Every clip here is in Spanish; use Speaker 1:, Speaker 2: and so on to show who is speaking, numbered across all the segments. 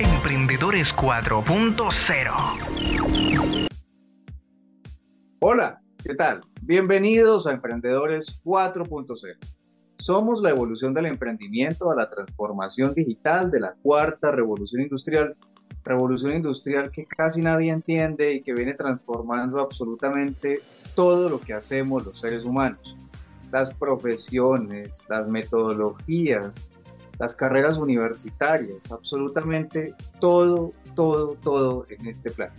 Speaker 1: Emprendedores 4.0.
Speaker 2: Hola, ¿qué tal? Bienvenidos a Emprendedores 4.0. Somos la evolución del emprendimiento a la transformación digital de la cuarta revolución industrial. Revolución industrial que casi nadie entiende y que viene transformando absolutamente todo lo que hacemos los seres humanos. Las profesiones, las metodologías, las carreras universitarias, absolutamente todo, todo, todo en este plan.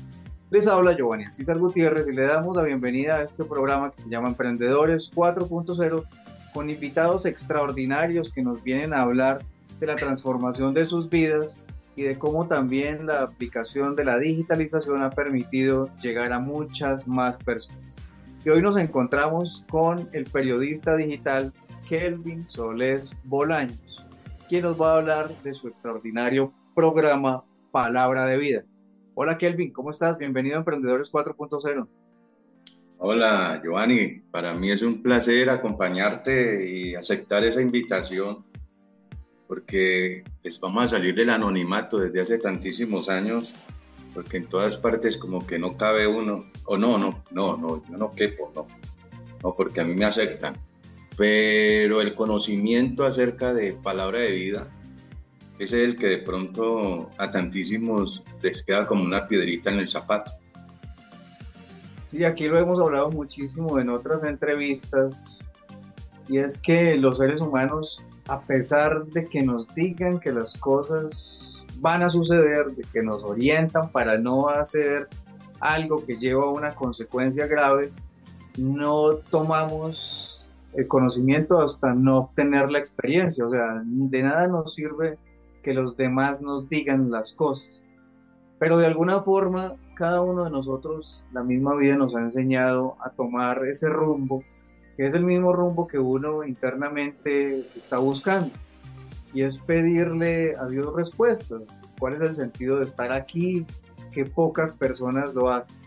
Speaker 2: Les habla Giovanni César Gutiérrez y le damos la bienvenida a este programa que se llama Emprendedores 4.0 con invitados extraordinarios que nos vienen a hablar de la transformación de sus vidas y de cómo también la aplicación de la digitalización ha permitido llegar a muchas más personas. Y hoy nos encontramos con el periodista digital Kelvin Solés Bolaños quien nos va a hablar de su extraordinario programa Palabra de Vida. Hola Kelvin, ¿cómo estás? Bienvenido a Emprendedores 4.0.
Speaker 3: Hola Giovanni, para mí es un placer acompañarte y aceptar esa invitación porque les vamos a salir del anonimato desde hace tantísimos años, porque en todas partes como que no cabe uno, o no, no, no, no, yo no quepo, no, no, porque a mí me aceptan pero el conocimiento acerca de palabra de vida es el que de pronto a tantísimos les queda como una piedrita en el zapato.
Speaker 2: Sí, aquí lo hemos hablado muchísimo en otras entrevistas y es que los seres humanos, a pesar de que nos digan que las cosas van a suceder, de que nos orientan para no hacer algo que lleva a una consecuencia grave, no tomamos el conocimiento hasta no obtener la experiencia. O sea, de nada nos sirve que los demás nos digan las cosas. Pero de alguna forma, cada uno de nosotros, la misma vida nos ha enseñado a tomar ese rumbo, que es el mismo rumbo que uno internamente está buscando. Y es pedirle a Dios respuestas. ¿Cuál es el sentido de estar aquí? Que pocas personas lo hacen.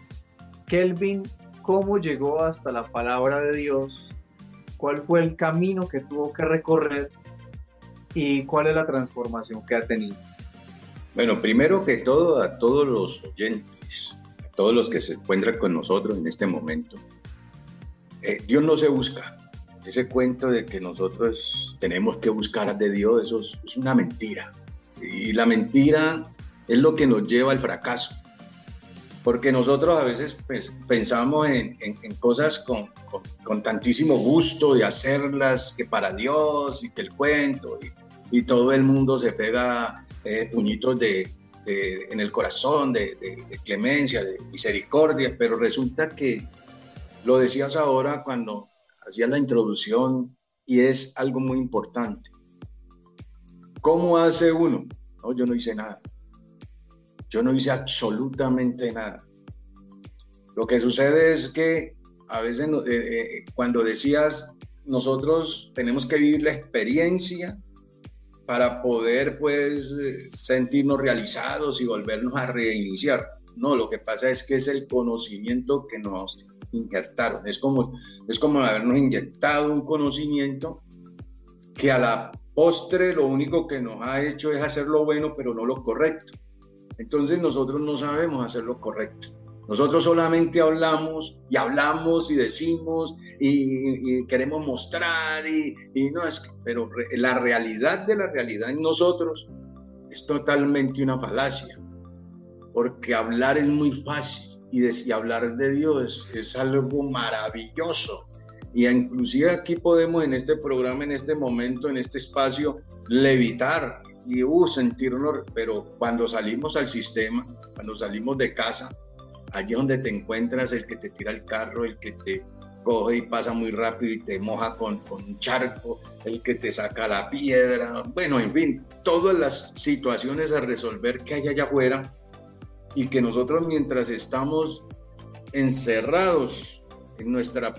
Speaker 2: Kelvin, ¿cómo llegó hasta la palabra de Dios cuál fue el camino que tuvo que recorrer y cuál es la transformación que ha tenido.
Speaker 3: Bueno, primero que todo a todos los oyentes, a todos los que se encuentran con nosotros en este momento, eh, Dios no se busca. Ese cuento de que nosotros tenemos que buscar de Dios, eso es una mentira. Y la mentira es lo que nos lleva al fracaso porque nosotros a veces pues, pensamos en, cosas con, tantísimo gusto de hacerlas que para Dios y que el cuento y, todo el mundo se pega eh, puñitos de, en el corazón de, de, clemencia, de misericordia, pero resulta que lo decías ahora cuando hacías la introducción y es algo muy importante. ¿Cómo hace uno? No, yo no hice nada. Yo no hice absolutamente nada. Lo que sucede es que a veces eh, eh, cuando decías, nosotros tenemos que vivir la experiencia para poder pues sentirnos realizados y volvernos a reiniciar. No, lo que pasa es que es el conocimiento que nos injertaron. Es como, es como habernos inyectado un conocimiento que a la postre lo único que nos ha hecho es hacer lo bueno, pero no lo correcto. Entonces nosotros no sabemos hacer lo correcto. Nosotros solamente hablamos y hablamos y decimos y, queremos mostrar y, no es, pero la realidad de la realidad en nosotros es totalmente una falacia, porque hablar es muy fácil y, hablar de Dios es algo maravilloso. Y inclusive aquí podemos en este programa, en este momento, en este espacio, levitar y uh, sentirnos, pero cuando salimos al sistema, cuando salimos de casa, allí donde te encuentras, el que te tira el carro, el que te coge y pasa muy rápido y te moja con, con un charco, el que te saca la piedra, bueno, en fin, todas las situaciones a resolver que hay allá afuera y que nosotros mientras estamos encerrados en nuestra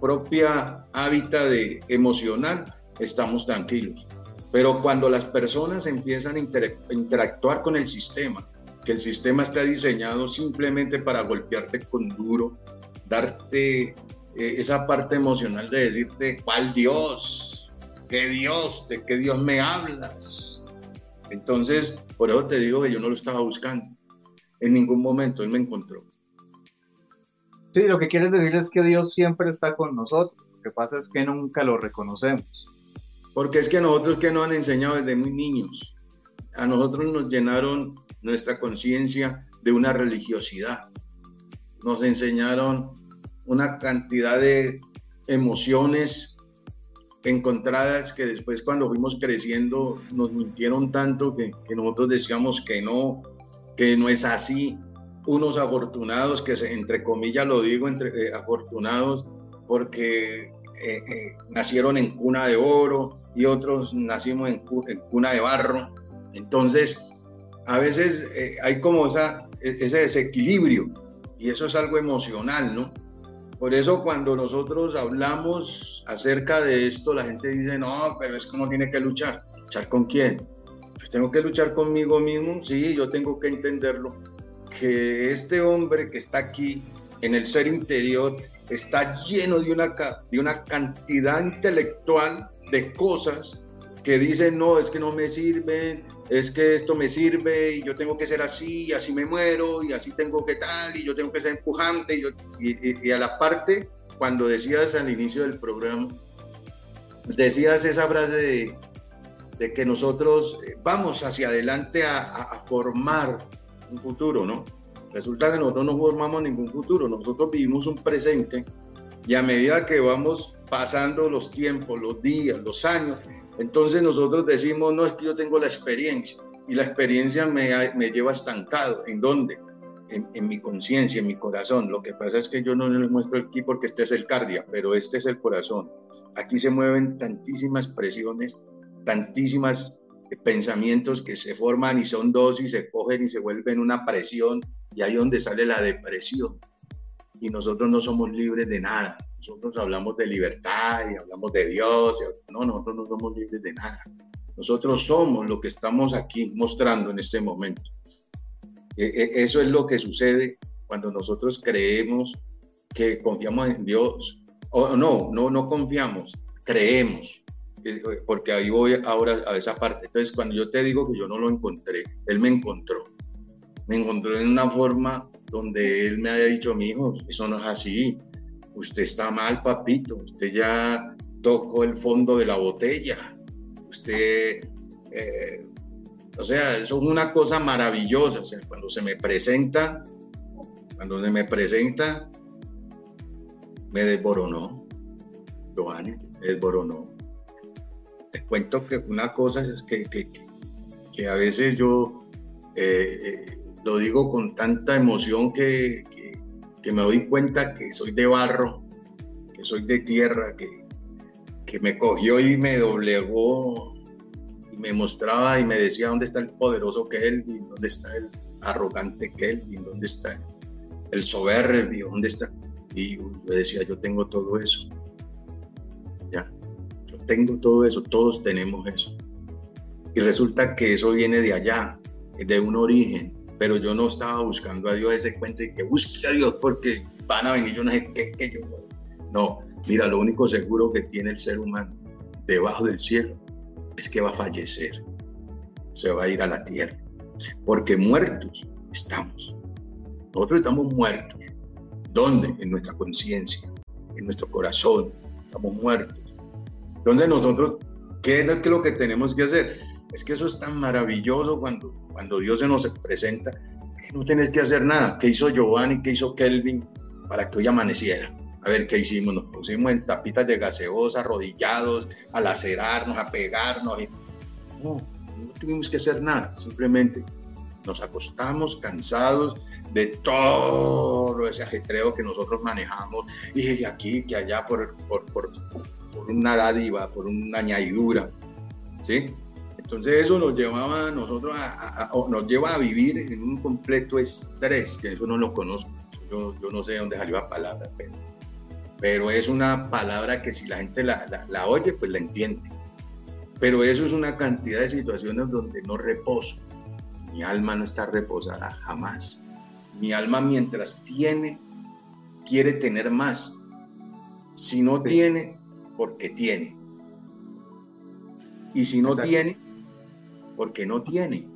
Speaker 3: propia hábitat de emocional, estamos tranquilos. Pero cuando las personas empiezan a interactuar con el sistema, que el sistema está diseñado simplemente para golpearte con duro, darte eh, esa parte emocional de decirte, ¿cuál Dios? ¿Qué Dios? ¿De qué Dios me hablas? Entonces, por eso te digo que yo no lo estaba buscando. En ningún momento él me encontró.
Speaker 2: Sí, lo que quieres decir es que Dios siempre está con nosotros. Lo que pasa es que nunca lo reconocemos.
Speaker 3: Porque es que nosotros que nos han enseñado desde muy niños, a nosotros nos llenaron nuestra conciencia de una religiosidad. Nos enseñaron una cantidad de emociones encontradas que después cuando fuimos creciendo nos mintieron tanto que, nosotros decíamos que no, que no es así. Unos afortunados, que entre comillas lo digo, entre eh, afortunados porque eh, eh, nacieron en cuna de oro y otros nacimos en, cuna de barro. Entonces, a veces hay como esa, e, ese desequilibrio y eso es algo emocional, ¿no? Por eso cuando nosotros hablamos acerca de esto, la gente dice, no, pero es como tiene que luchar. ¿Luchar con quién? Pues tengo que luchar conmigo mismo, sí, yo tengo que entenderlo. Que este hombre que está aquí en el ser interior está lleno de una, de una cantidad intelectual de cosas que dicen, no, es que no me sirven, es que esto me sirve y yo tengo que ser así y así me muero y así tengo que tal y yo tengo que ser empujante y, a la parte, cuando decías al inicio del programa, decías esa frase de, que nosotros eh, vamos hacia adelante a, formar un futuro, ¿no? Resulta que nosotros no formamos ningún futuro, nosotros vivimos un presente y a medida que vamos pasando los tiempos, los días, los años, entonces nosotros decimos, no es que yo tengo la experiencia y la experiencia me, me lleva estancado. ¿En dónde? En, mi conciencia, en mi corazón. Lo que pasa es que yo no les muestro aquí porque este es el cardia, pero este es el corazón. Aquí se mueven tantísimas presiones, tantísimas pensamientos que se forman y son dos y se cogen y se vuelven una presión y ahí es donde sale la depresión. Y nosotros no somos libres de nada nosotros hablamos de libertad y hablamos de Dios. No, nosotros no somos libres de nada. Nosotros somos lo que estamos aquí mostrando en este momento. E, e, eso es lo que sucede cuando nosotros creemos que confiamos en Dios. O no, no, no confiamos, creemos. Porque ahí voy ahora a esa parte. Entonces, cuando yo te digo que yo no lo encontré, Él me encontró. Me encontró en una forma donde Él me haya dicho, mi hijo, eso no es así usted está mal, papito, usted ya tocó el fondo de la botella, usted, eh, o sea, eso es una cosa maravillosa, cuando se me presenta, cuando se me presenta, me desboronó, Giovanni, me desboronó. Te cuento que una cosa es que, que, a veces yo eh, eh, lo digo con tanta emoción que, que me doy cuenta que soy de barro, que soy de tierra, que, que me cogió y me doblegó y me mostraba y me decía dónde está el poderoso Kelvin, dónde está el arrogante Kelvin, dónde está el soberbio, dónde está. Y yo decía, yo tengo todo eso. Tengo todo eso, todos tenemos eso. Y resulta que eso viene de allá, de un origen, pero yo no estaba buscando a Dios ese cuento y que busque a Dios porque van a venir yo no sé qué, qué yo no. mira, lo único seguro que tiene el ser humano debajo del cielo es que va a fallecer, se va a ir a la tierra, porque muertos estamos. Nosotros estamos muertos. ¿Dónde? En nuestra conciencia, en nuestro corazón. Estamos muertos. Entonces nosotros, ¿qué es lo que tenemos que hacer? Es que eso es tan maravilloso cuando, cuando Dios se nos presenta, que no tenés que hacer nada. ¿Qué hizo Giovanni? ¿Qué hizo Kelvin para que hoy amaneciera? A ver, ¿qué hicimos? Nos pusimos en tapitas de gaseosa, arrodillados, a lacerarnos, a pegarnos. No, no tuvimos que hacer nada. Simplemente nos acostamos cansados de todo ese ajetreo que nosotros manejamos y aquí, que allá por, por una dádiva, por una añadidura. ¿Sí? Entonces eso nos llevaba a nosotros a, nos lleva a vivir en un completo estrés, que eso no lo conozco. Yo, yo no sé de dónde salió la palabra, pero, pero, es una palabra que si la gente la, la, oye, pues la entiende. Pero eso es una cantidad de situaciones donde no reposo. Mi alma no está reposada jamás. Mi alma mientras tiene, quiere tener más. Si no tiene, porque tiene. Y si no tiene, porque no tiene.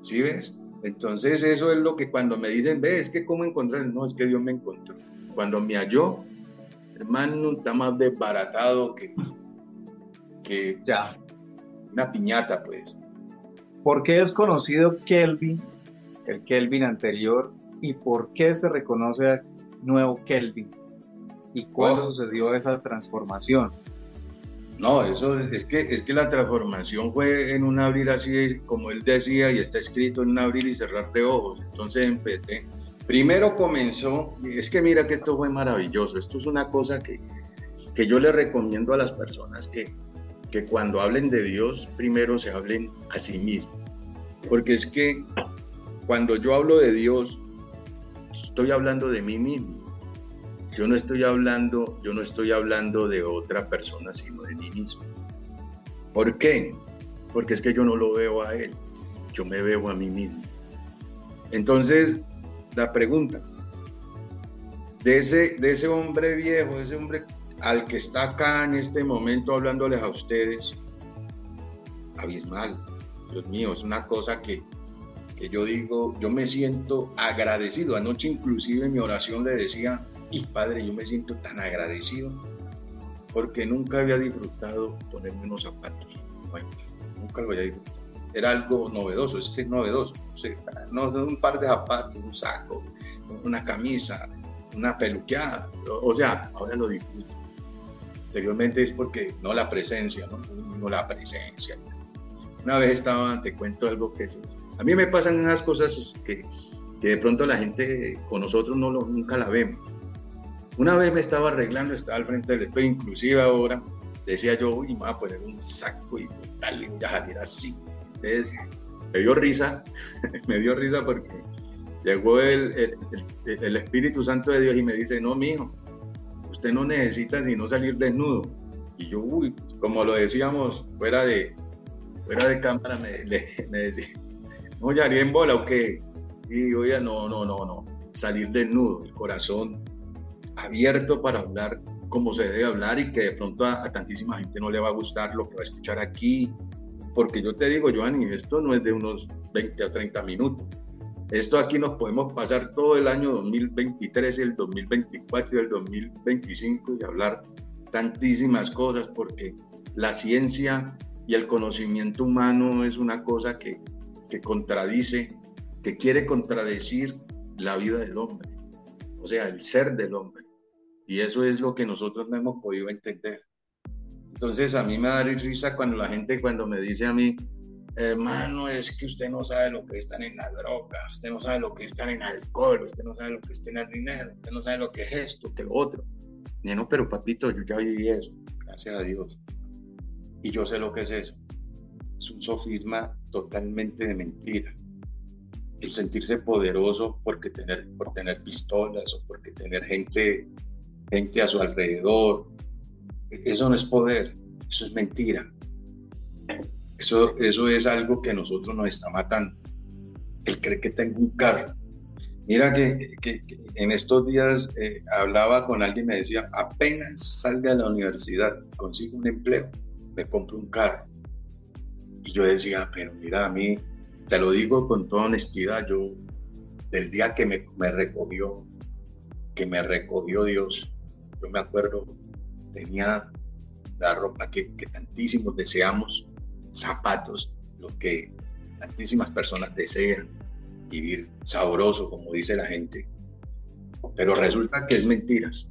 Speaker 3: ¿Sí ves? Entonces eso es lo que cuando me dicen, ve, es que cómo encontrar, no, es que Dios me encontró. Cuando me halló, hermano, está más desbaratado que, que
Speaker 2: ya.
Speaker 3: una piñata, pues.
Speaker 2: ¿Por qué es conocido Kelvin, el Kelvin anterior, y por qué se reconoce a nuevo Kelvin? ¿Y cuándo oh. sucedió esa transformación?
Speaker 3: No, eso es que, es que la transformación fue en un abrir así, como él decía, y está escrito en un abrir y cerrar de ojos. Entonces empecé. Primero comenzó, es que mira que esto fue maravilloso. Esto es una cosa que, que yo le recomiendo a las personas que, que cuando hablen de Dios, primero se hablen a sí mismos. Porque es que cuando yo hablo de Dios, estoy hablando de mí mismo. Yo no estoy hablando, yo no estoy hablando de otra persona, sino de mí mismo. ¿Por qué? Porque es que yo no lo veo a él, yo me veo a mí mismo. Entonces, la pregunta, de ese, de ese hombre viejo, ese hombre al que está acá en este momento hablándoles a ustedes, abismal. Dios mío, es una cosa que, que yo digo, yo me siento agradecido. Anoche inclusive en mi oración le decía, y Padre, yo me siento tan agradecido porque nunca había disfrutado ponerme unos zapatos nunca lo había disfrutado. Era algo novedoso, es que es novedoso. no, un par de zapatos, un saco, una camisa, una peluqueada. O sea, ahora lo disfruto anteriormente es porque no la presencia, no, la presencia. Una vez estaba, te cuento algo que a mí me pasan unas cosas que, que de pronto la gente con nosotros no lo, nunca la vemos. Una vez me estaba arreglando, estaba al frente del espejo, inclusive ahora decía yo, uy, me voy a poner un saco y tal, y voy a salir así. Entonces, me dio risa, me dio risa porque llegó el, el, el, Espíritu Santo de Dios y me dice, no, mijo, usted no necesita sino salir desnudo. Y yo, uy, como lo decíamos fuera de, fuera de cámara, me, me decía, no, ya en bola o qué. Y yo ya, no, no, no, no, salir desnudo, el corazón abierto para hablar como se debe hablar y que de pronto a, tantísima gente no le va a gustar lo que va a escuchar aquí. Porque yo te digo, Joanny, esto no es de unos 20 a 30 minutos esto aquí nos podemos pasar todo el año 2023, el 2024 y el 2025 y hablar tantísimas cosas porque la ciencia y el conocimiento humano es una cosa que contradice, que quiere contradecir la vida del hombre, o sea, el ser del hombre. Y eso es lo que nosotros no hemos podido entender. Entonces a mí me da risa cuando la gente, cuando me dice a mí, hermano, es que usted no sabe lo que están en la droga, usted no sabe lo que están en alcohol, usted no sabe lo que está en el dinero, usted no sabe lo que es esto, que lo otro. no, pero papito, yo ya viví eso, gracias a Dios. Y yo sé lo que es eso. Es un sofisma totalmente de mentira. El sentirse poderoso porque tener, por tener pistolas o porque tener gente, gente a su alrededor, eso no es poder, eso es mentira eso, eso es algo que a nosotros nos está matando. Él cree que tengo un carro. Mira que, que, en estos días eh, hablaba con alguien y me decía, apenas salga de la universidad, consigo un empleo, me compro un carro. Y yo decía, pero mira, a mí, te lo digo con toda honestidad, yo, del día que me, recogió, que me recogió Dios, yo me acuerdo, tenía la ropa que, que tantísimos deseamos, zapatos, lo que tantísimas personas desean, vivir sabroso, como dice la gente. Pero resulta que es mentiras,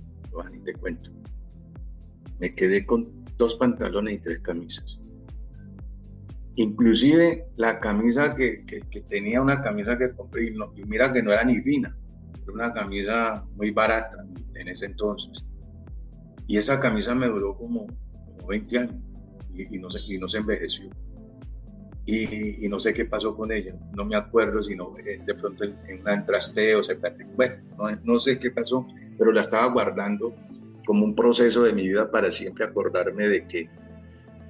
Speaker 3: te cuento. Me quedé con dos pantalones y tres camisas. Inclusive la camisa que, que, tenía, una camisa que compré, y, no, y, mira que no era ni fina, era una camisa muy barata en ese entonces. Y esa camisa me duró como, como 20 años y, no, se, y no se envejeció. Y, no sé qué pasó con ella, no me acuerdo si no, eh, de pronto en, un trasteo se perdió, bueno, no, sé qué pasó, pero la estaba guardando como un proceso de mi vida para siempre acordarme de que,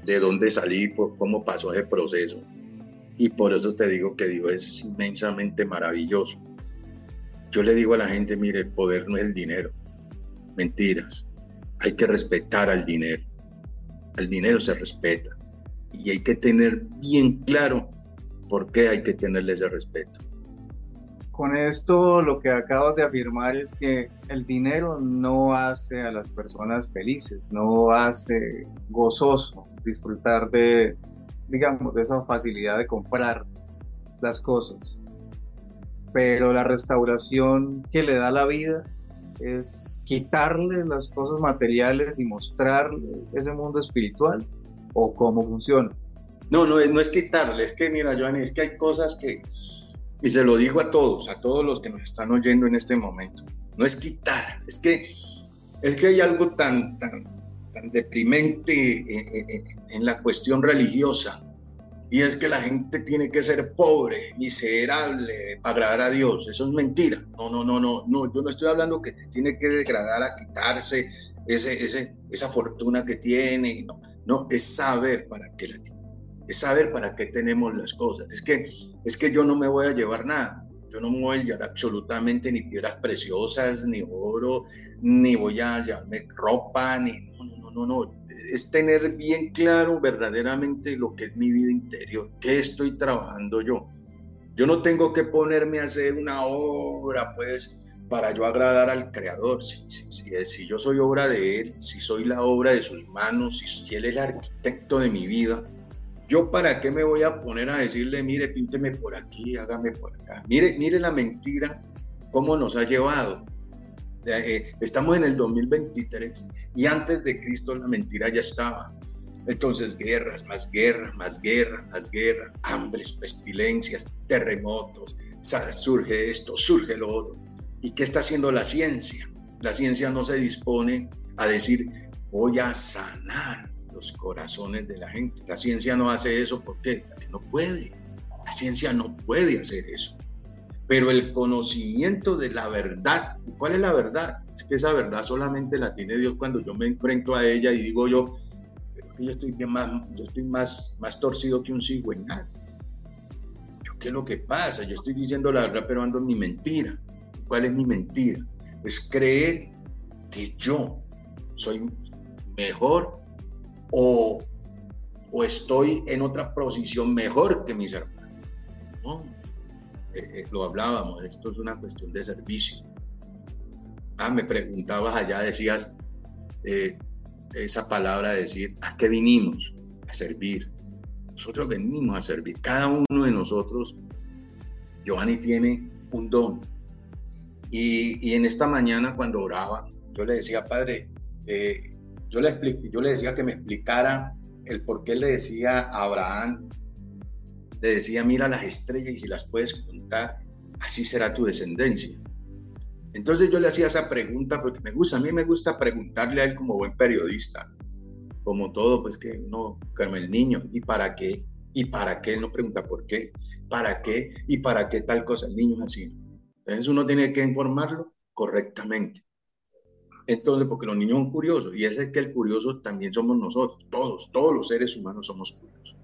Speaker 3: de dónde salí, por cómo pasó ese proceso. Y por eso te digo que Dios es inmensamente maravilloso. Yo le digo a la gente, mire, el poder no es el dinero. Mentiras. Hay que respetar al dinero. El dinero se respeta. y hay que tener bien claro por qué hay que tenerle ese respeto.
Speaker 2: Con esto lo que acabas de afirmar es que el dinero no hace a las personas felices, no hace gozoso disfrutar de, digamos, de esa facilidad de comprar las cosas. Pero la restauración que le da la vida es quitarle las cosas materiales y mostrarle ese mundo espiritual o cómo funciona.
Speaker 3: No, no es, quitarle, es que mira, Joanny, es que hay cosas que, y se lo digo a todos, a todos los que nos están oyendo en este momento, no es quitar, es que, es que hay algo tan, tan, tan deprimente en la cuestión religiosa, y es que la gente tiene que ser pobre, miserable, para agradar a Dios. Eso es mentira. No, no, no, no, no. Yo no estoy hablando que te tiene que degradar a quitarse ese, ese, esa fortuna que tiene. No, no, es saber para qué la tiene. Es saber para qué tenemos las cosas. Es que, es que yo no me voy a llevar nada. Yo no me voy a llevar absolutamente ni piedras preciosas, ni oro, ni voy a llevarme ropa, ni... No, no, no, no es tener bien claro verdaderamente lo que es mi vida interior, qué estoy trabajando yo. Yo no tengo que ponerme a hacer una obra, pues, para yo agradar al Creador. Si, si, yo soy obra de Él, si soy la obra de sus manos, si, Él es el arquitecto de mi vida, yo para qué me voy a poner a decirle, mire, pínteme por aquí, hágame por acá. Mire, mire la mentira, cómo nos ha llevado. Eh, estamos en el 2023 y antes de Cristo la mentira ya estaba. Entonces guerras, más guerras, más guerras, más guerras, hambres, pestilencias, terremotos, surge esto, surge lo otro. ¿Y qué está haciendo la ciencia? La ciencia no se dispone a decir voy a sanar los corazones de la gente. La ciencia no hace eso porque no puede. La ciencia no puede hacer eso pero el conocimiento de la verdad, ¿cuál es la verdad? Es que esa verdad solamente la tiene Dios cuando yo me enfrento a ella y digo yo, que yo estoy bien más, yo estoy más, más torcido que un cigüeñal. Yo, ¿qué es lo que pasa? Yo estoy diciendo la verdad, pero ando en mi mentira. ¿Cuál es mi mentira? Pues creer que yo soy mejor o, o estoy en otra posición mejor que mis hermanos. No, eh, eh, lo hablábamos, esto es una cuestión de servicio. Ah, me preguntabas allá, decías eh, esa palabra, decir, ¿a qué vinimos? A servir. Nosotros venimos a servir. Cada uno de nosotros, Giovanni tiene un don. Y, y en esta mañana cuando oraba, yo le decía, Padre, yo, le expliqué, yo le decía que me explicara el por qué le decía a Abraham le decía, mira las estrellas y si las puedes contar, así será tu descendencia. Entonces yo le hacía esa pregunta porque me gusta, a mí me gusta preguntarle a él como buen periodista, como todo, pues que uno, como el niño, ¿y para qué? ¿Y para qué? No pregunta por qué, ¿para qué? ¿Y para qué tal cosa? El niño es así. Entonces uno tiene que informarlo correctamente. Entonces, porque los niños son curiosos, y ese es que el curioso también somos nosotros, todos, todos los seres humanos somos curiosos.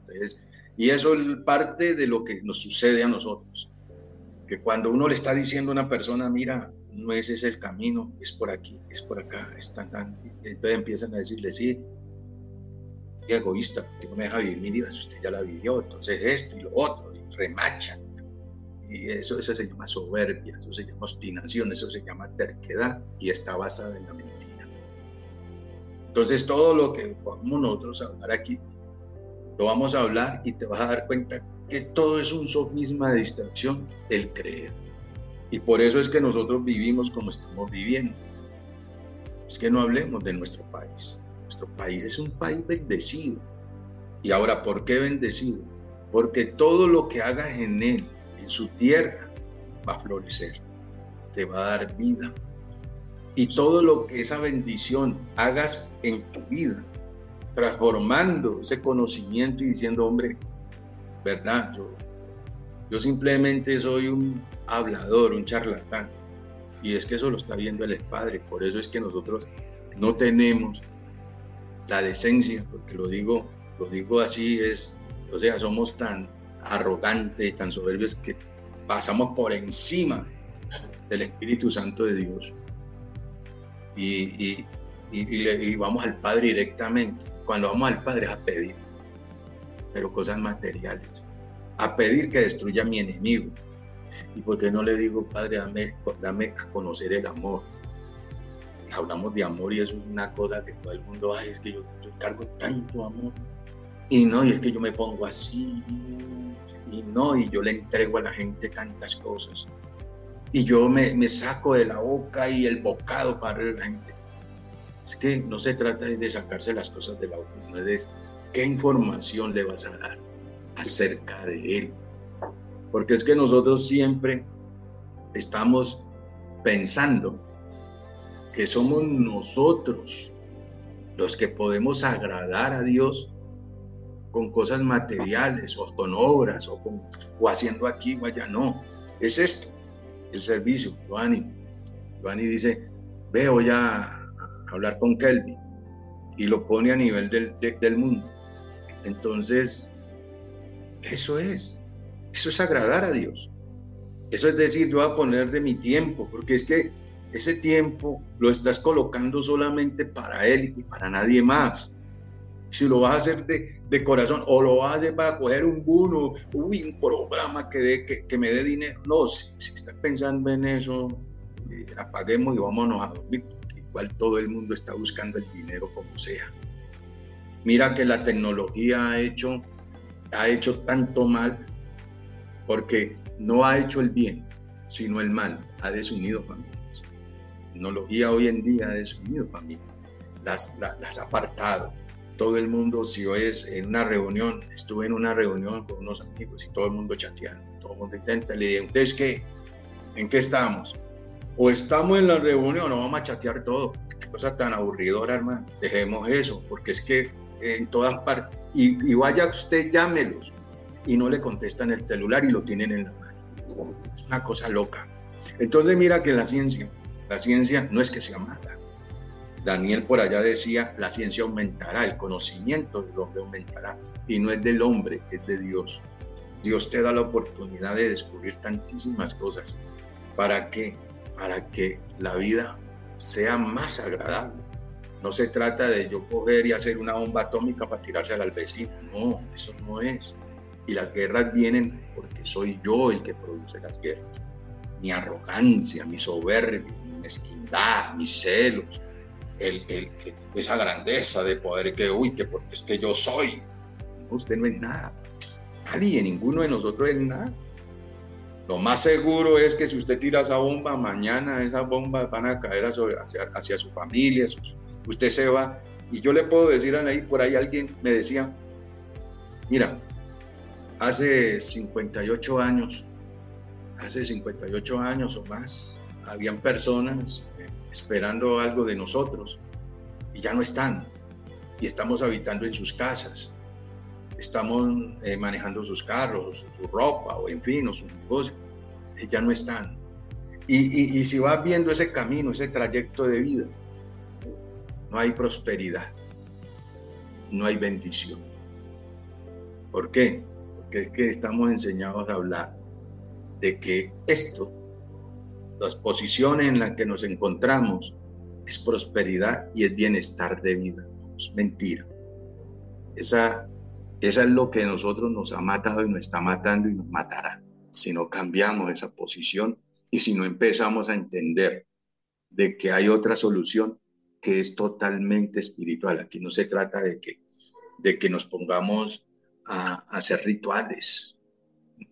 Speaker 3: Y eso es parte de lo que nos sucede a nosotros. Que cuando uno le está diciendo a una persona, mira, no ese es el camino, es por aquí, es por acá, es tan. Entonces empiezan a decirle, sí, egoísta, porque no me deja vivir mi vida, si usted ya la vivió, entonces esto y lo otro, y remachan. Y eso, eso se llama soberbia, eso se llama obstinación, eso se llama terquedad y está basada en la mentira. Entonces todo lo que podemos nosotros hablar aquí lo vamos a hablar y te vas a dar cuenta que todo es un sofisma de distracción del creer. Y por eso es que nosotros vivimos como estamos viviendo. Es que no hablemos de nuestro país. Nuestro país es un país bendecido. Y ahora, ¿por qué bendecido? Porque todo lo que hagas en él, su tierra, va a florecer. Te va a dar vida. Y todo lo que esa bendición hagas en tu vida, transformando ese conocimiento y diciendo, hombre, ¿verdad? Yo, yo simplemente soy un hablador, un charlatán. Y es que eso lo está viendo el Padre. Por eso es que nosotros no tenemos la decencia, porque lo digo, lo digo así, es, o sea, somos tan arrogantes y tan soberbios que pasamos por encima del Espíritu Santo de Dios. Y, y, y, vamos al Padre directamente. Cuando vamos al Padre a pedir. pero cosas materiales, a pedir que destruya a mi enemigo. ¿Y por qué no le digo, Padre, dame, dame a conocer el amor? Hablamos de amor y eso es una cosa que todo el mundo, ay, es que yo, yo cargo tanto amor. Y no, y es que yo me pongo así, y no, y yo le entrego a la gente tantas cosas. Y yo me, saco de la boca y el bocado para la gente. Es que no se trata de sacarse las cosas de la boca, no es qué información le vas a dar acerca de él. Porque es que nosotros siempre estamos pensando que somos nosotros los que podemos agradar a Dios con cosas materiales o con obras o, con, o haciendo aquí o allá. No, es esto, el servicio. Joani, Joani dice, veo ya hablar con Kelvin y lo pone a nivel del, del mundo. Entonces, eso es, eso es agradar a Dios. Eso es decir, voy a poner de mi tiempo, porque es que ese tiempo lo estás colocando solamente para Él y para nadie más. Si lo vas a hacer de, de corazón o lo vas a hacer para coger un bono, uy, un programa que, me dé dinero. No, si, si estás pensando en eso, eh, apaguemos y vámonos a dormir, porque igual todo el mundo está buscando el dinero como sea. Mira que la tecnología ha hecho, ha hecho tanto mal porque no ha hecho el bien, sino el mal. Ha desunido familias. La tecnología hoy en día ha desunido familias. Las, las, las ha apartado todo el mundo, si hoy es en una reunión, estuve en una reunión con unos amigos y todo el mundo chateando, todo el mundo intenta, le dije, ¿ustedes qué? ¿En qué estamos? O estamos en la reunión o vamos a chatear todo. Qué cosa tan aburridora, hermano. Dejemos eso, porque es que en todas partes, y, y vaya usted, llámelos, y no le contestan el celular y lo tienen en la mano. Es una cosa loca. Entonces mira que la ciencia, la ciencia no es que sea mala, Daniel por allá decía, la ciencia aumentará, el conocimiento del hombre aumentará. Y no es del hombre, es de Dios. Dios te da la oportunidad de descubrir tantísimas cosas. ¿Para qué? Para que la vida sea más agradable. No se trata de yo coger y hacer una bomba atómica para tirarse al vecino. No, eso no es. Y las guerras vienen porque soy yo el que produce las guerras. Mi arrogancia, mi soberbia, mi mezquindad, mis celos, el, esa grandeza de poder que, uy, que porque es que yo soy. usted no es nada. Nadie, ninguno de nosotros es nada. Lo más seguro es que si usted tira esa bomba, mañana esas bombas van a caer hacia, hacia su familia, usted se va. Y yo le puedo decir a ahí, por ahí alguien me decía, mira, hace 58 años, hace 58 años o más, habían personas esperando algo de nosotros y ya no están. Y estamos habitando en sus casas, estamos eh, manejando sus carros, su ropa, o en fin, o sus negocios, y ya no están. Y, y, y si vas viendo ese camino, ese trayecto de vida, no hay prosperidad, no hay bendición. ¿Por qué? Porque es que estamos enseñados a hablar de que esto las posiciones en las que nos encontramos es prosperidad y es bienestar de vida. Es mentira. Esa, esa es lo que nosotros nos ha matado y nos está matando y nos matará si no cambiamos esa posición y si no empezamos a entender de que hay otra solución que es totalmente espiritual. Aquí no se trata de que, de que nos pongamos a, a hacer rituales.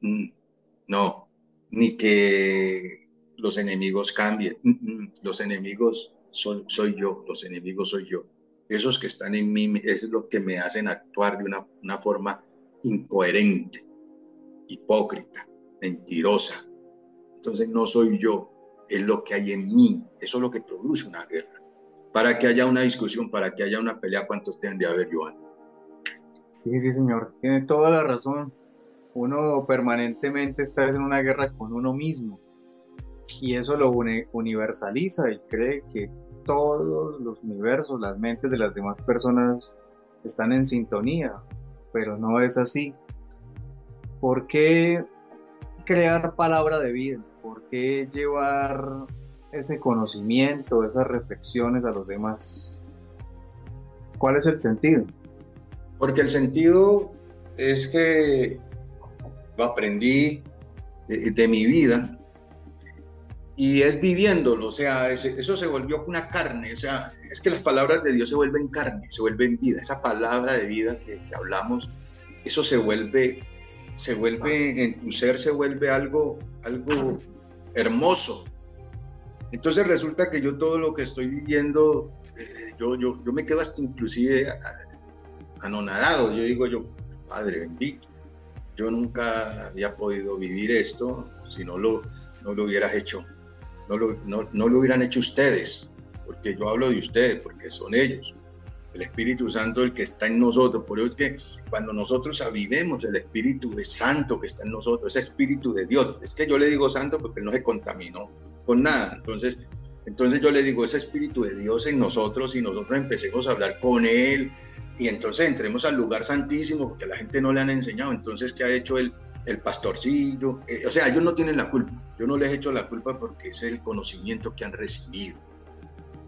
Speaker 3: Mm, no, ni que los enemigos cambien. Mm, mm, los enemigos son, soy yo, los enemigos soy yo. Esos que están en mí es lo que me hacen actuar de una, forma incoherente, hipócrita, mentirosa. Entonces no soy yo, es lo que hay en mí. Eso es lo que produce una guerra. Para que haya una discusión, para que haya una pelea, ¿cuántos tienen de haber, Joan?
Speaker 2: Sí, sí, señor. Tiene toda la razón. Uno permanentemente está en una guerra con uno mismo y eso lo universaliza y cree que todos los universos, las mentes de las demás personas están en sintonía, pero no es así. ¿Por qué crear palabra de vida? ¿Por qué llevar ese conocimiento, esas reflexiones a los demás? ¿Cuál es el sentido?
Speaker 3: Porque el sentido es que aprendí de, mi vida y es viviéndolo, o sea, eso se volvió una carne, o sea, es que las palabras de Dios se vuelven carne, se vuelven vida, esa palabra de vida que, hablamos, eso se vuelve, se vuelve en tu ser, se vuelve algo, algo hermoso. Entonces resulta que yo todo lo que estoy viviendo, eh, yo, yo, yo me quedo hasta inclusive anonadado, yo digo yo, Padre bendito, yo nunca había podido vivir esto si no lo, no lo hubieras hecho, no lo, no, no lo hubieran hecho ustedes, porque yo hablo de ustedes, porque son ellos el Espíritu Santo el que está en nosotros. Por eso es que cuando nosotros avivemos el Espíritu de Santo que está en nosotros, ese Espíritu de Dios, es que yo le digo Santo porque no se contaminó con nada. Entonces, entonces yo le digo ese Espíritu de Dios en nosotros y nosotros empecemos a hablar con Él, y entonces entremos al lugar santísimo porque la gente no le han enseñado. Entonces, ¿qué ha hecho el, el pastorcillo? Eh, o sea, ellos no tienen la culpa. Yo no les he hecho la culpa porque es el conocimiento que han recibido.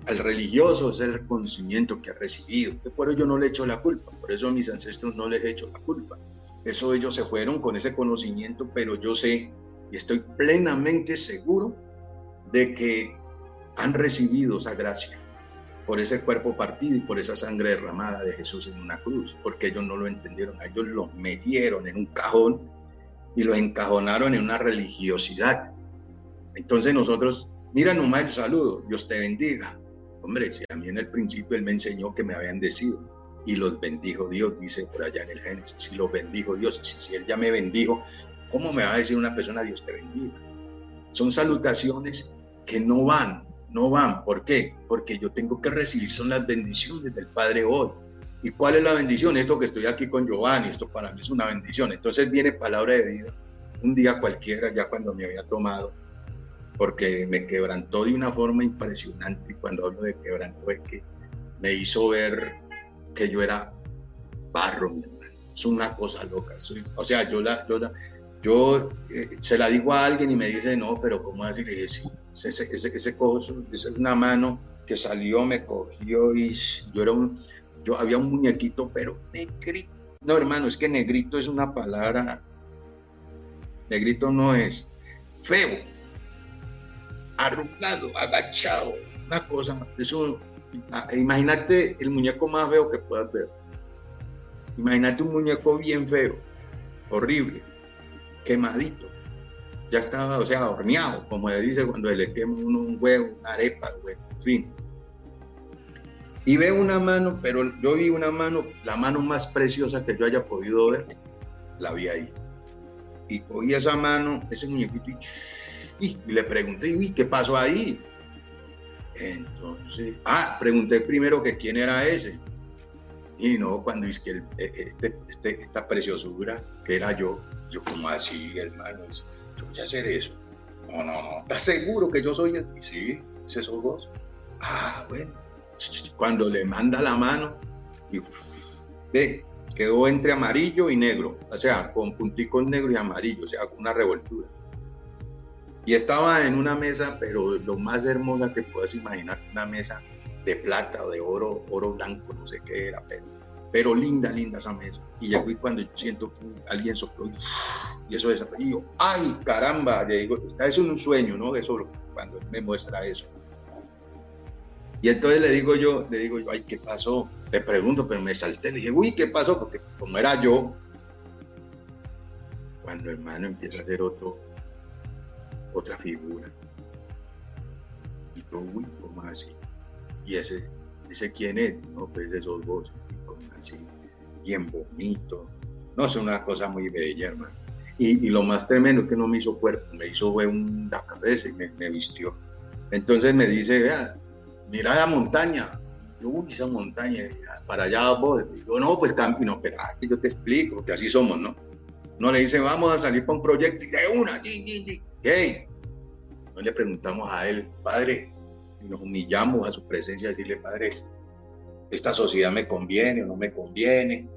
Speaker 3: Al religioso es el conocimiento que ha recibido. Por eso yo no le he hecho la culpa. Por eso a mis ancestros no les he hecho la culpa. Eso ellos se fueron con ese conocimiento, pero yo sé y estoy plenamente seguro de que han recibido esa gracia por ese cuerpo partido y por esa sangre derramada de Jesús en una cruz, porque ellos no lo entendieron, ellos lo metieron en un cajón y lo encajonaron en una religiosidad. Entonces nosotros, mira nomás el saludo, Dios te bendiga. Hombre, si a mí en el principio Él me enseñó que me habían bendecido y los bendijo Dios, dice por allá en el Génesis, si los bendijo Dios, si, si Él ya me bendijo, ¿cómo me va a decir una persona Dios te bendiga? Son salutaciones que no van no van. ¿Por qué? Porque yo tengo que recibir son las bendiciones del Padre hoy. ¿Y cuál es la bendición? Esto que estoy aquí con Giovanni, esto para mí es una bendición. Entonces viene palabra de vida un día cualquiera, ya cuando me había tomado, porque me quebrantó de una forma impresionante. Cuando hablo de quebranto es que me hizo ver que yo era barro, Es una cosa loca. O sea, yo la, yo yo eh, se la digo a alguien y me dice, no, pero ¿cómo así? Le dije, sí, ese, ese, ese cojo, es una mano que salió, me cogió y yo era un, yo había un muñequito, pero negrito. No, hermano, es que negrito es una palabra, negrito no es feo, arrugado, agachado, una cosa, eso, ah, imagínate el muñeco más feo que puedas ver. Imagínate un muñeco bien feo, horrible quemadito. Ya estaba, o sea, horneado, como le dice cuando le quema uno un huevo, una arepa, en fin. Y veo una mano, pero yo vi una mano, la mano más preciosa que yo haya podido ver, la vi ahí. Y cogí esa mano, ese muñequito, y, le pregunté, uy, ¿qué pasó ahí? Entonces, ah, pregunté primero que quién era ese. Y no, cuando es que e, este, este, esta preciosura, que era yo, yo como así, hermano, yo voy a hacer eso. No, no, no, ¿estás seguro que yo soy? Sí, ese sos vos. Ah, bueno. Cuando le manda la mano, y ve, quedó entre amarillo y negro, o sea, con punticos negro y amarillo, o sea, una revoltura. Y estaba en una mesa, pero lo más hermosa que puedas imaginar, una mesa de plata o de oro, oro blanco, no sé qué era, pero, linda, linda esa mesa. Y ya fui cuando siento que alguien sopló y, eso desapareció. Y yo, ay, caramba, le digo, está en un sueño, ¿no? Eso cuando me muestra eso. Y entonces le digo yo, le digo yo, ay, ¿qué pasó? Le pregunto, pero me salté, le dije, uy, ¿qué pasó? Porque como era yo, cuando hermano empieza a hacer otro, otra figura. Y yo, uy, ¿cómo así? y ese, ese quién es, no, pues esos vos, así, bien bonito. No, es una cosa muy bella, hermano. Y, y, lo más tremendo que no me hizo cuerpo, me hizo fue la cabeza y me, me, vistió. Entonces me dice, vea, mira la montaña. Yo, uy, esa montaña, para allá vos. Digo, no, pues cambio, no, pero que yo te explico, que así somos, ¿no? No le dice, vamos a salir para un proyecto y de una, hey. No le preguntamos a él, padre, nos humillamos a su presencia, decirle, Padre, esta sociedad me conviene o no me conviene.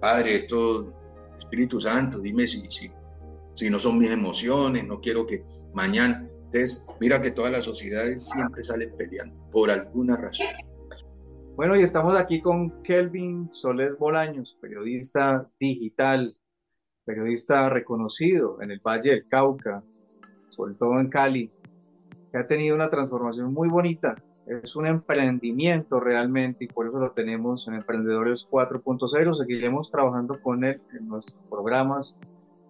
Speaker 3: Padre, esto, Espíritu Santo, dime si, si, si no son mis emociones, no quiero que mañana. Entonces, mira que todas las sociedades siempre salen peleando por alguna razón.
Speaker 2: Bueno, y estamos aquí con Kelvin Soles Bolaños, periodista digital, periodista reconocido en el Valle del Cauca, sobre todo en Cali, que ha tenido una transformación muy bonita. Es un emprendimiento realmente y por eso lo tenemos en Emprendedores 4.0. Seguiremos trabajando con él en nuestros programas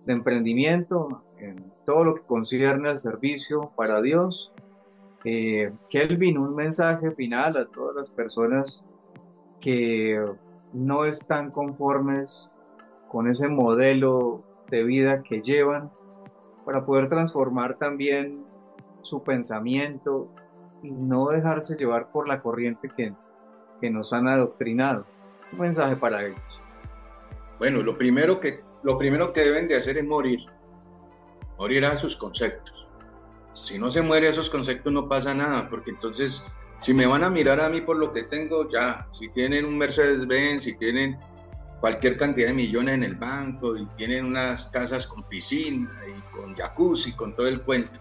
Speaker 2: de emprendimiento, en todo lo que concierne al servicio para Dios. Eh, Kelvin, un mensaje final a todas las personas que no están conformes con ese modelo de vida que llevan para poder transformar también su pensamiento y no dejarse llevar por la corriente que, que nos han adoctrinado. Un mensaje para ellos.
Speaker 3: Bueno, lo primero que, lo primero que deben de hacer es morir, morir a sus conceptos. Si no se muere a esos conceptos no pasa nada, porque entonces si me van a mirar a mí por lo que tengo, ya, si tienen un Mercedes-Benz, si tienen cualquier cantidad de millones en el banco y tienen unas casas con piscina y con jacuzzi, con todo el cuento,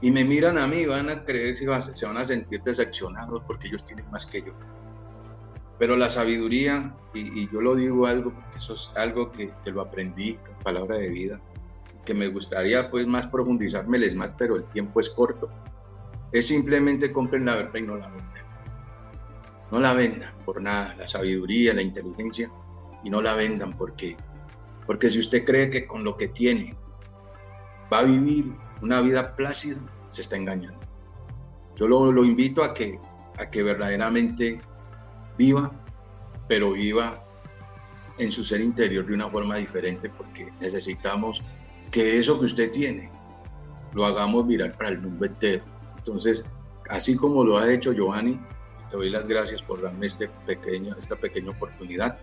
Speaker 3: y me miran a mí, van a creer se van a sentir decepcionados porque ellos tienen más que yo. Pero la sabiduría, y, yo lo digo algo, porque eso es algo que, que lo aprendí, palabra de vida, que me gustaría pues más profundizármeles más, pero el tiempo es corto es simplemente compren la verdad y no la vendan. No la vendan por nada, la sabiduría, la inteligencia, y no la vendan porque, porque si usted cree que con lo que tiene va a vivir una vida plácida, se está engañando. Yo lo, lo invito a que, a que verdaderamente viva, pero viva en su ser interior de una forma diferente porque necesitamos que eso que usted tiene lo hagamos virar para el mundo entero entonces, así como lo ha hecho Giovanni, te doy las gracias por darme este pequeño, esta pequeña oportunidad.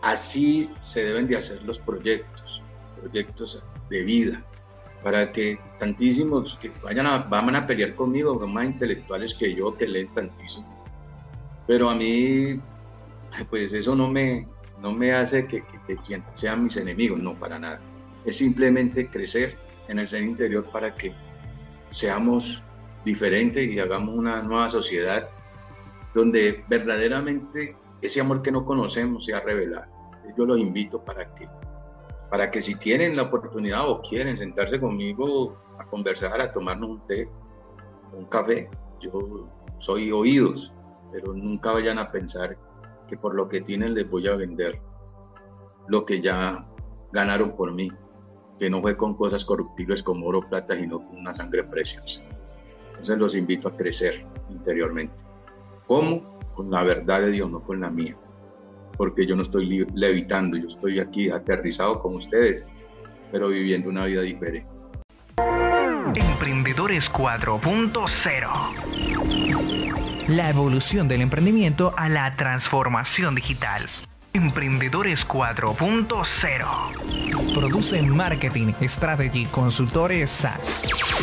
Speaker 3: Así se deben de hacer los proyectos, proyectos de vida, para que tantísimos que vayan van a pelear conmigo, más intelectuales que yo, que leen tantísimo. Pero a mí, pues eso no me, no me hace que sean mis enemigos, no, para nada. Es simplemente crecer en el ser interior para que seamos diferente y hagamos una nueva sociedad donde verdaderamente ese amor que no conocemos sea revelado. Yo los invito para que, para que si tienen la oportunidad o quieren sentarse conmigo a conversar, a tomarnos un té, un café, yo soy oídos, pero nunca vayan a pensar que por lo que tienen les voy a vender lo que ya ganaron por mí, que no fue con cosas corruptibles como oro, plata, sino con una sangre preciosa. Entonces los invito a crecer interiormente. ¿Cómo? Con la verdad de Dios, no con la mía. Porque yo no estoy levitando, yo estoy aquí aterrizado con ustedes, pero viviendo una vida diferente.
Speaker 1: Emprendedores 4.0 La evolución del emprendimiento a la transformación digital. Emprendedores 4.0 Produce Marketing Strategy Consultores SaaS.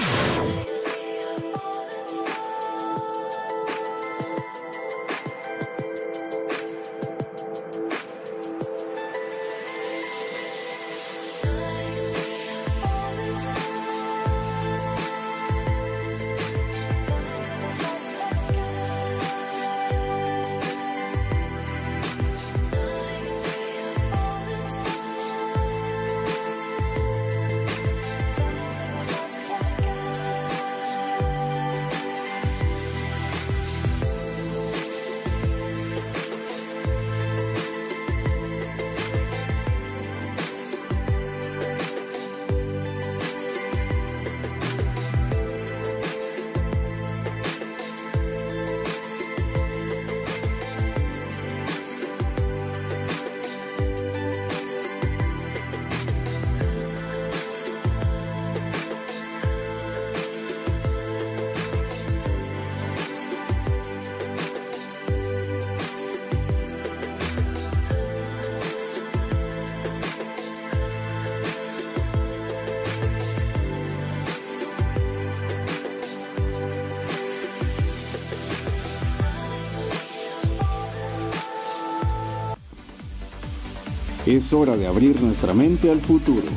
Speaker 4: Es hora de abrir nuestra mente al futuro.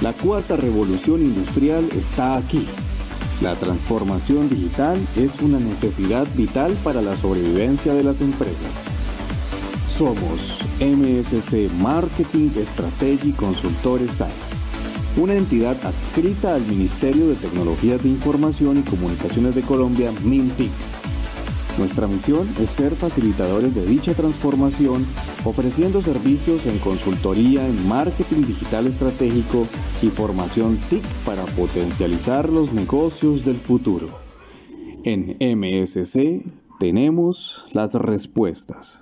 Speaker 4: La cuarta revolución industrial está aquí. La transformación digital es una necesidad vital para la sobrevivencia de las empresas. Somos MSC Marketing Strategy Consultores SAS, una entidad adscrita al Ministerio de Tecnologías de Información y Comunicaciones de Colombia, MINTIC. Nuestra misión es ser facilitadores de dicha transformación, ofreciendo servicios en consultoría en marketing digital estratégico y formación TIC para potencializar los negocios del futuro. En MSC tenemos las respuestas.